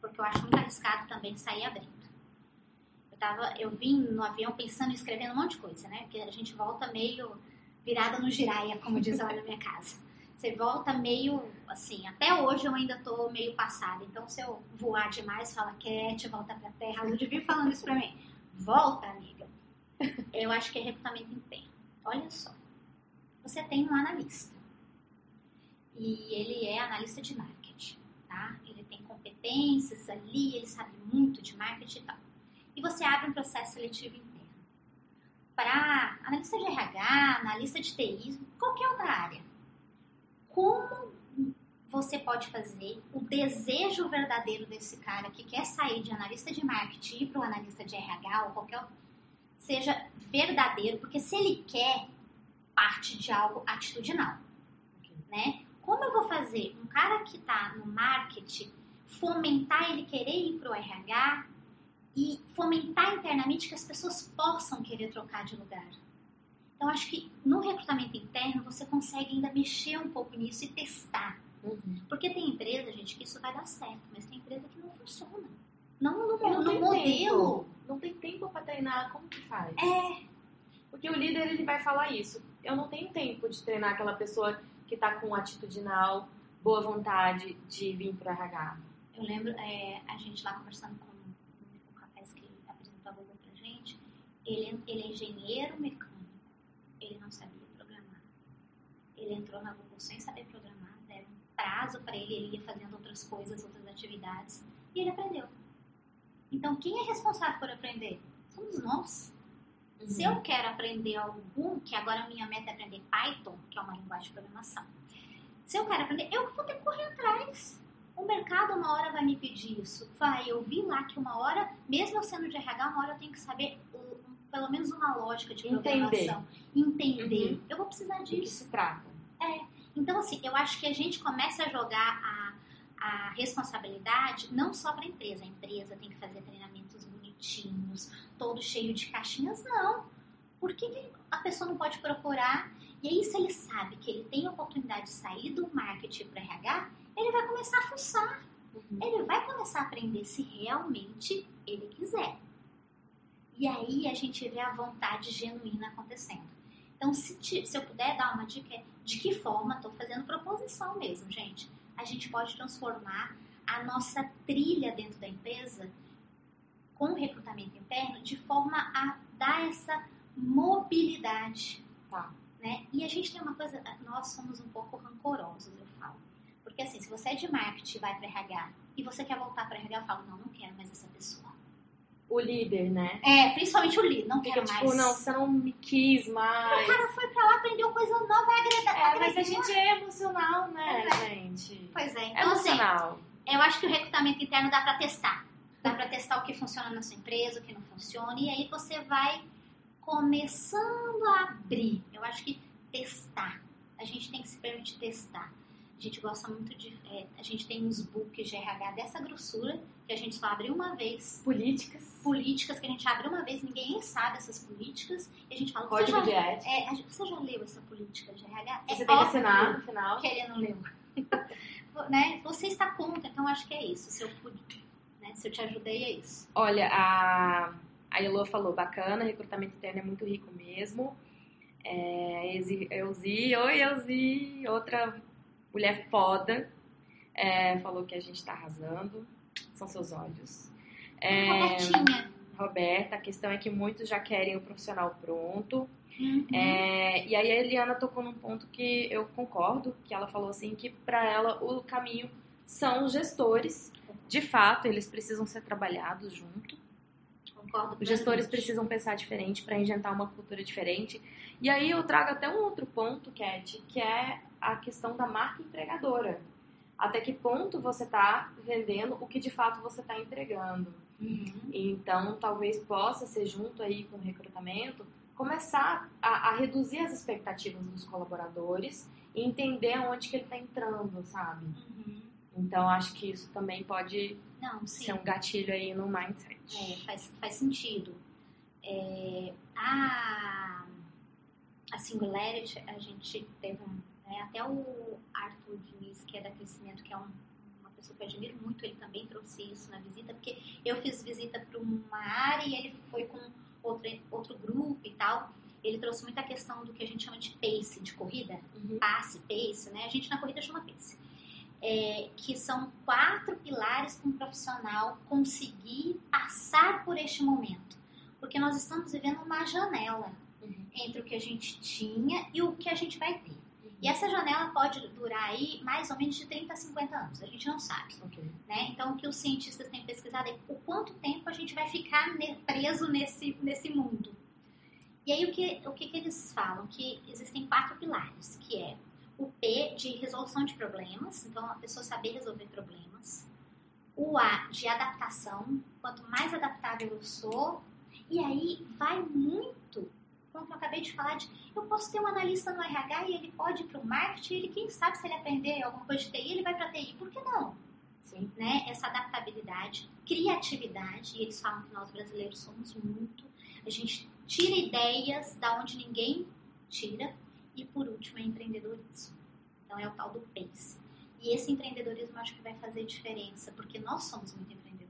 Porque eu acho muito arriscado também sair abrindo. Eu, tava, eu vim no avião pensando e escrevendo um monte de coisa, né? Porque a gente volta meio virada no giraia, como diz lá na minha casa. Você volta meio, assim, até hoje eu ainda tô meio passada. Então, se eu voar demais, fala, Cat, volta pra terra. A Ludivine falando isso pra mim. Volta, amiga. Eu acho que é recrutamento interno. Olha só. Você tem um analista. E ele é analista de marketing, tá? Ele tem competências ali, ele sabe muito de marketing e tal e você abre um processo seletivo interno. Para analista de RH, analista de TI, qualquer outra área. Como você pode fazer o desejo verdadeiro desse cara que quer sair de analista de marketing para o analista de RH ou qualquer outro, seja verdadeiro, porque se ele quer, parte de algo atitudinal, né? Como eu vou fazer um cara que está no marketing fomentar ele querer ir para o RH e fomentar internamente que as pessoas possam querer trocar de lugar. Então, acho que no recrutamento interno você consegue ainda mexer um pouco nisso e testar. Uhum. Porque tem empresa, gente, que isso vai dar certo, mas tem empresa que não funciona. Não no, não no modelo. Tempo. Não tem tempo para treinar, como que faz? É. Porque o líder ele vai falar isso. Eu não tenho tempo de treinar aquela pessoa que está com atitudinal, boa vontade de vir para RH. Eu lembro é, a gente lá conversando com Ele, ele é engenheiro mecânico. Ele não sabia programar. Ele entrou na Google sem saber programar. Deram um prazo para ele, ele ia fazendo outras coisas, outras atividades. E ele aprendeu. Então, quem é responsável por aprender? Somos nós. Uhum. Se eu quero aprender algum, que agora a minha meta é aprender Python, que é uma linguagem de programação. Se eu quero aprender, eu vou ter que correr atrás. O mercado uma hora vai me pedir isso. Vai, eu vi lá que uma hora, mesmo eu sendo de RH, uma hora eu tenho que saber pelo menos uma lógica de programação. Entender. Entender. Uhum. Eu vou precisar disso. que se trata. É. Então, assim, eu acho que a gente começa a jogar a, a responsabilidade não só para a empresa. A empresa tem que fazer treinamentos bonitinhos, todo cheio de caixinhas, não. Por que, que a pessoa não pode procurar? E aí, se ele sabe que ele tem a oportunidade de sair do marketing para RH, ele vai começar a fuçar. Uhum. Ele vai começar a aprender se realmente ele quiser. E aí a gente vê a vontade genuína acontecendo. Então, se, te, se eu puder dar uma dica, é de que forma, estou fazendo proposição mesmo, gente, a gente pode transformar a nossa trilha dentro da empresa com o recrutamento interno de forma a dar essa mobilidade. Tá. Né? E a gente tem uma coisa, nós somos um pouco rancorosos, eu falo. Porque assim, se você é de marketing e vai para RH e você quer voltar para RH, eu falo, não, não quero mais essa pessoa. O líder, né? É, principalmente o líder, não Fica quero tipo, mais. não, você não me quis mais. O cara foi pra lá, aprendeu coisa nova, vai agregar. É, mas a gente é emocional, né, Pois gente? Pois é, É então assim, emocional. eu acho que o recrutamento interno dá pra testar. Dá pra testar o que funciona na sua empresa, o que não funciona, e aí você vai começando a abrir. Eu acho que testar. A gente tem que se permitir testar. A gente gosta muito de. é, a gente tem uns books de RH dessa grossura, que a gente só abre uma vez. Políticas. Políticas que a gente abre uma vez, ninguém sabe essas políticas, e a gente fala, você Código já, de ética. é, você já leu essa política de RH? Você é tem que assinar no final. que ele não leu. (laughs) né? Você está contra, então acho que é isso. Se eu né? Se eu te ajudei, é isso. Olha, a, a Elô falou, bacana, recrutamento interno é muito rico mesmo. É, Elzi, oi Elzi, outra mulher foda, é, falou que a gente tá arrasando, são seus olhos. É, Robertinha. Roberta, a questão é que muitos já querem o profissional pronto. Uhum. É, e aí a Eliana tocou num ponto que eu concordo, que ela falou assim que para ela o caminho são os gestores. De fato, eles precisam ser trabalhados junto. Concordo Os gestores precisam pensar diferente para injetar uma cultura diferente. E aí eu trago até um outro ponto, Cat, que é a questão da marca empregadora. Até que ponto você está vendendo o que de fato você está entregando. Uhum. Então, talvez possa ser junto aí com o recrutamento, começar a, a reduzir as expectativas dos colaboradores e entender onde que ele está entrando, sabe? Uhum. Então, acho que isso também pode Não, ser um gatilho aí no mindset. É, faz, faz sentido. É, a, a Singularity, a gente teve um. Né, até o Arthur Diniz, que é da Crescimento, que é um- uma pessoa que eu admiro muito, ele também trouxe isso na visita, porque eu fiz visita para uma área e ele foi com outro, outro grupo e tal. Ele trouxe muita questão do que a gente chama de pace, de corrida Uhum. passe, pace, né? A gente na corrida chama pace. É, que são quatro pilares para um profissional conseguir passar por este momento. Porque nós estamos vivendo uma janela Uhum. entre o que a gente tinha e o que a gente vai ter. E essa janela pode durar aí mais ou menos de 30 a 50 anos, a gente não sabe. Ok. Né? Então, o que os cientistas têm pesquisado é o quanto tempo a gente vai ficar preso nesse, nesse mundo. E aí, o que, o que, que eles falam? Que existem quatro pilares, que é o P de resolução de problemas, então a pessoa saber resolver problemas. O A de adaptação, quanto mais adaptável eu sou. E aí, vai muito, como eu acabei de falar, de eu posso ter um analista no RH e ele pode ir para o marketing, ele, quem sabe se ele aprender alguma coisa de TI, ele vai para TI, por que não? Sim. né, essa adaptabilidade, criatividade, e eles falam que nós brasileiros somos muito, a gente tira ideias da onde ninguém tira, e por último é empreendedorismo. Então é o tal do PACE. E esse empreendedorismo acho que vai fazer diferença, porque nós somos muito empreendedores.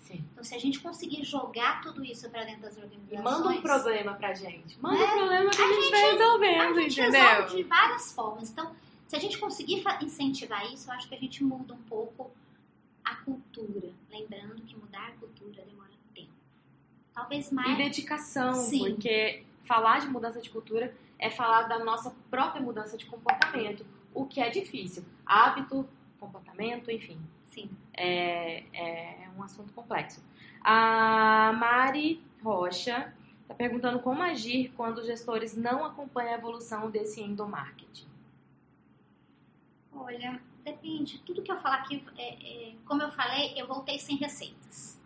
Sim. Então se a gente conseguir jogar tudo isso para dentro das E organizações... manda um problema pra gente. Manda É, um problema que a, a gente, gente- vai resolvendo, a gente entendeu? resolve de várias formas. Então, se a gente conseguir incentivar isso, eu acho que a gente muda um pouco a cultura. Lembrando que mudar a cultura demora tempo. Talvez E mais. dedicação, Sim. porque falar de mudança de cultura é falar da nossa própria mudança de comportamento, o que é difícil. Hábito, comportamento, enfim, Sim. é, é um assunto complexo. A Mari Rocha está perguntando como agir quando os gestores não acompanham a evolução desse endomarketing. Olha, depende. Tudo que eu falar aqui, é, é, como eu falei, eu voltei sem receitas.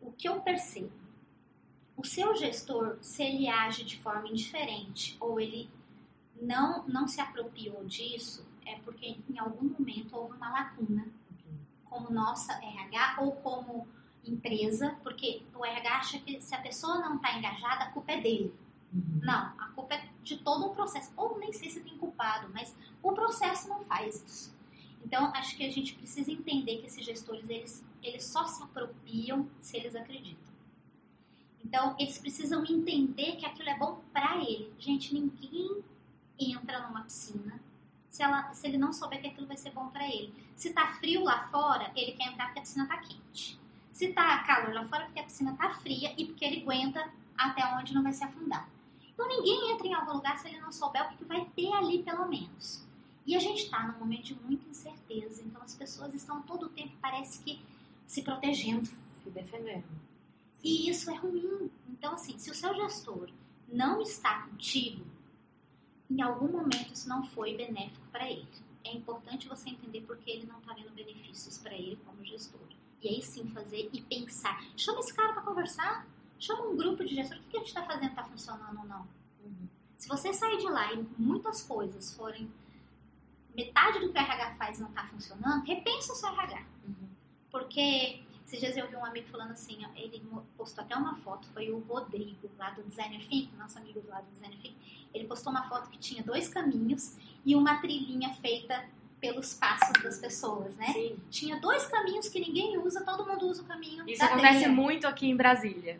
O que eu percebo? O seu gestor, se ele age de forma indiferente ou ele não, não se apropriou disso, é porque em algum momento houve uma lacuna, como nossa RH ou como empresa, porque o RH acha que se a pessoa não está engajada, a culpa é dele. Uhum. Não, a culpa é de todo o processo. Ou nem sei se tem culpado, mas o processo não faz isso. Então, acho que a gente precisa entender que esses gestores, eles, eles só se apropriam se eles acreditam. Então, eles precisam entender que aquilo é bom para ele. Gente, ninguém entra numa piscina se, ela, se ele não souber que aquilo vai ser bom para ele. Se tá frio lá fora, ele quer entrar porque a piscina tá quente. Se tá calor lá fora, porque a piscina tá fria e porque ele aguenta até onde não vai se afundar. Então ninguém entra em algum lugar se ele não souber o que vai ter ali pelo menos. E a gente está num momento de muita incerteza, então as pessoas estão todo o tempo, parece que, se protegendo. Se defendendo. E isso é ruim. Então, assim, se o seu gestor não está contigo, em algum momento isso não foi benéfico para ele. É importante você entender porque ele não está vendo benefícios para ele como gestor. E aí sim fazer e pensar. Chama esse cara para conversar. Chama um grupo de gestor. O que a gente está fazendo está funcionando ou não? Uhum. Se você sair de lá e muitas coisas forem metade do que o RH faz não está funcionando, repensa o seu RH. Uhum. Porque esses dias eu vi um amigo falando assim, ó, ele postou até uma foto, foi o Rodrigo, lá do Designer Think, nosso amigo do lado do Designer Think. Ele postou uma foto que tinha dois caminhos e uma trilhinha feita pelos passos das pessoas, né? Sim. Tinha dois caminhos que ninguém usa, todo mundo usa o caminho Isso acontece trilha. muito aqui em Brasília.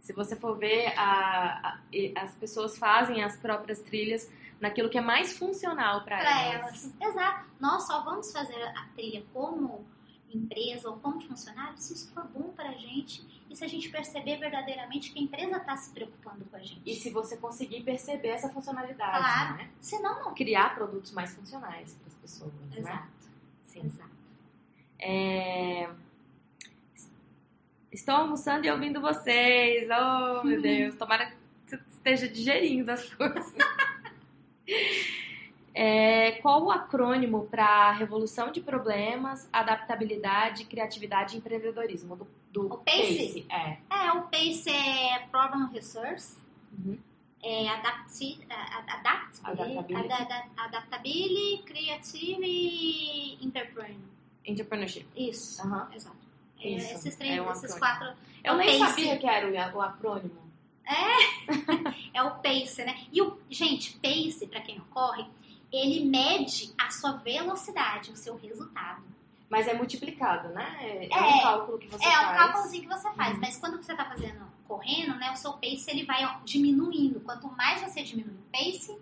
Se você for ver, a- a- as pessoas fazem as próprias trilhas naquilo que é mais funcional para para elas. elas. Exato. Nós só vamos fazer a trilha como empresa ou como funcionário se isso for bom para a gente e se a gente perceber verdadeiramente que a empresa está se preocupando com a gente. E se você conseguir perceber essa funcionalidade, Claro. né? Senão, não. Criar produtos mais funcionais para as pessoas, né? Exato. Sim. Exato. É, Estou almoçando e ouvindo vocês. Oh, meu (laughs) Deus. Tomara que você esteja digerindo as coisas. (laughs) É, qual o acrônimo para revolução de problemas, adaptabilidade, criatividade e empreendedorismo do, do O PACE? É. É, o PACE é Problem Resource, Uhum. é adapti, a- a- adapt, Adaptability. ada- ada- adaptability, creative e entrepreneur. Entrepreneurship. Isso, Aham. exato. É, Isso, esses três, é um esses quatro. Eu nem PACE. sabia que era o, o acrônimo. É (laughs) o PACE, né? E o, gente, PACE, para quem não corre, ele mede a sua velocidade, o seu resultado. Mas é multiplicado, né? É, é É. um cálculo que você é, faz. um cálculozinho que você faz, Uhum. mas quando você tá fazendo correndo, né, o seu pace ele vai ó, diminuindo. Quanto mais você diminui o pace,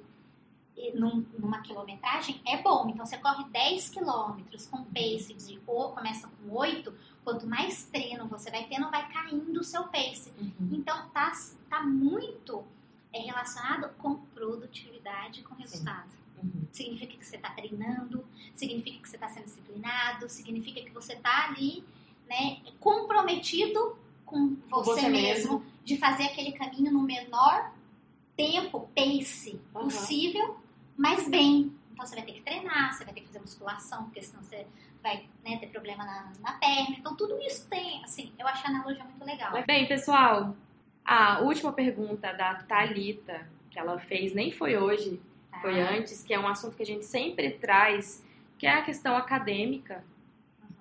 e num- numa quilometragem, é bom. Então você corre 10 quilômetros com pace de o- começa com 8, quanto mais treino você vai tendo, vai caindo o seu pace. Uhum. Então tá, tá muito é, relacionado com produtividade, com resultado. Uhum. Significa que você está treinando, significa que você está sendo disciplinado, significa que você está ali, né, comprometido com você, você mesmo, mesmo. de fazer aquele caminho no menor tempo, pace Aham. possível, mas bem. Então você vai ter que treinar, você vai ter que fazer musculação, porque senão você vai né, ter problema na, na perna. Então tudo isso tem, assim, eu acho a analogia muito legal. Bem, pessoal, a última pergunta da Thalita, que ela fez, nem foi hoje? Foi antes, que é um assunto que a gente sempre traz, que é a questão acadêmica.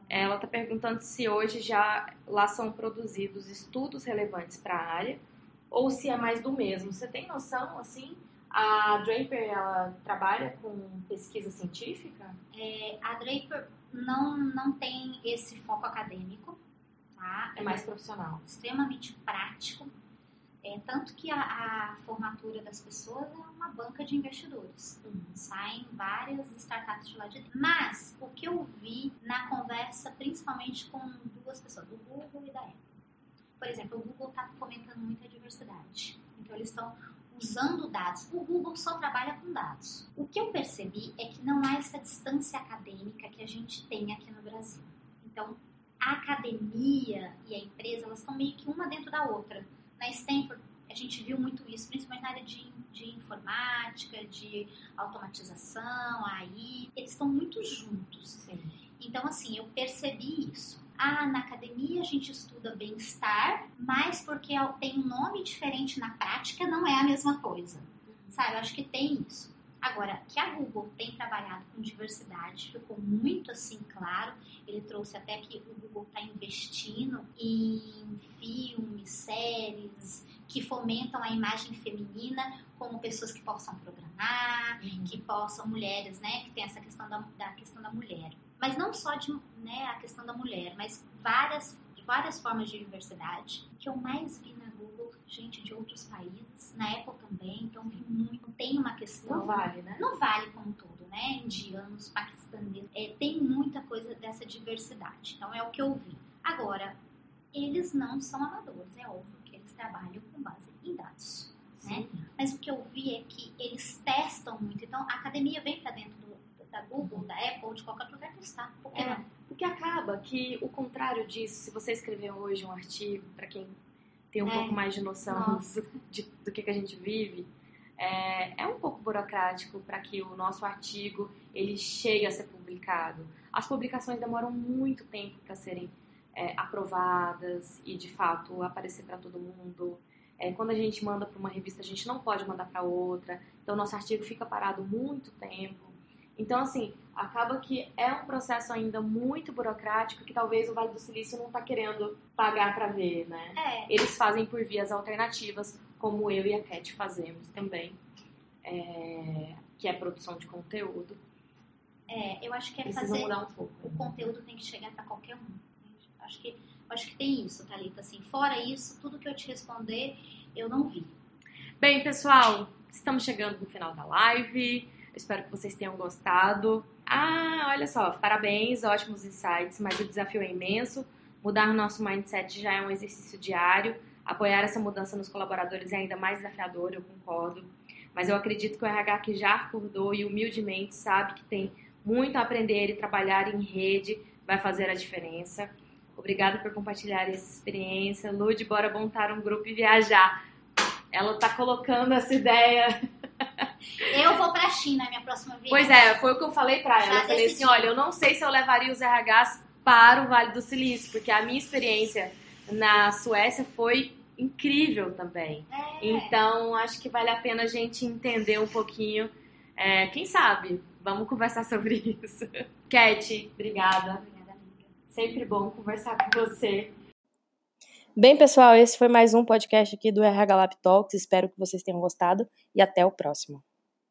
Ela está perguntando se hoje já lá são produzidos estudos relevantes para a área ou se é mais do mesmo. Você tem noção, assim? A Draper, ela trabalha com pesquisa científica? É, a Draper não, não tem esse foco acadêmico, tá? É mais profissional. extremamente prático. É, tanto que a, a formatura das pessoas é uma banca de investidores. Saem várias startups de lá de dentro. Mas o que eu vi na conversa, principalmente com duas pessoas, do Google e da Apple. Por exemplo, o Google está fomentando muita diversidade. Então eles estão usando dados. O Google só trabalha com dados. O que eu percebi é que não há essa distância acadêmica que a gente tem aqui no Brasil. Então, a academia e a empresa, elas estão meio que uma dentro da outra. Na Stanford, a gente viu muito isso, principalmente na área de, de informática, de automatização, AI. Eles estão muito juntos. Sim. Então, assim, eu percebi isso. Ah, na academia a gente estuda bem-estar, mas porque tem um nome diferente na prática, não é a mesma coisa. Sabe? Eu acho que tem isso. Agora, que a Google tem trabalhado com diversidade, ficou muito assim claro. Ele trouxe até que o Google está investindo em filmes, séries que fomentam a imagem feminina, como pessoas que possam programar, uhum. que possam mulheres, né, que tem essa questão da, da questão da mulher. Mas não só de, né, a questão da mulher, mas várias várias formas de diversidade. O que eu mais vi na gente de outros países, na Apple também, então vi muito. Tem uma questão. Não vale, né? Não vale como todo, né? Indianos, paquistaneses. É, tem muita coisa dessa diversidade. Então é o que eu vi. Agora, eles não são amadores, é óbvio que eles trabalham com base em dados. Né? Mas o que eu vi é que eles testam muito. Então a academia vem para dentro do, da Google, da Apple, de qualquer lugar testar. Porque é. Porque acaba que o contrário disso, se você escrever hoje um artigo, para quem tem um é. pouco mais de noção do, (laughs) de, do, que, que a gente vive, é, é um pouco burocrático para que o nosso artigo ele chegue a ser publicado. As publicações demoram muito tempo para serem é, aprovadas e de fato aparecer para todo mundo. É, quando a gente manda para uma revista, a gente não pode mandar para outra. Então, nosso artigo fica parado muito tempo. Então, assim, acaba que é um processo ainda muito burocrático que talvez o Vale do Silício não está querendo pagar para ver, né? É. Eles fazem por vias alternativas, como eu e a Cat fazemos também, é, que é produção de conteúdo. É, eu acho que é Precisa fazer. mudar um pouco. O conteúdo tem que chegar para qualquer um. Acho que, acho que tem isso, Thalita. Assim, fora isso, tudo que eu te responder, eu não vi. Bem, pessoal, estamos chegando no final da live. Espero que vocês tenham gostado. Ah, olha só, parabéns, ótimos insights, mas o desafio é imenso. Mudar nosso mindset já é um exercício diário. Apoiar essa mudança nos colaboradores é ainda mais desafiador, eu concordo. Mas eu acredito que o RH que já acordou e humildemente sabe que tem muito a aprender e trabalhar em rede vai fazer a diferença. Obrigada por compartilhar essa experiência. Lude, bora montar um grupo e viajar. Ela tá colocando essa ideia (laughs) eu vou pra China minha próxima viagem. Pois é, foi o que eu falei pra ela. Já eu falei decidi. assim: olha, eu não sei se eu levaria os RHs para o Vale do Silício, porque a minha experiência na Suécia foi incrível também. É. Então, acho que vale a pena a gente entender um pouquinho. É, quem sabe? Vamos conversar sobre (laughs) isso. Cat, obrigada. Obrigada, amiga. Sempre bom conversar com você. Bem, pessoal, esse foi mais um podcast aqui do RH Lab Talks. Espero que vocês tenham gostado e até o próximo.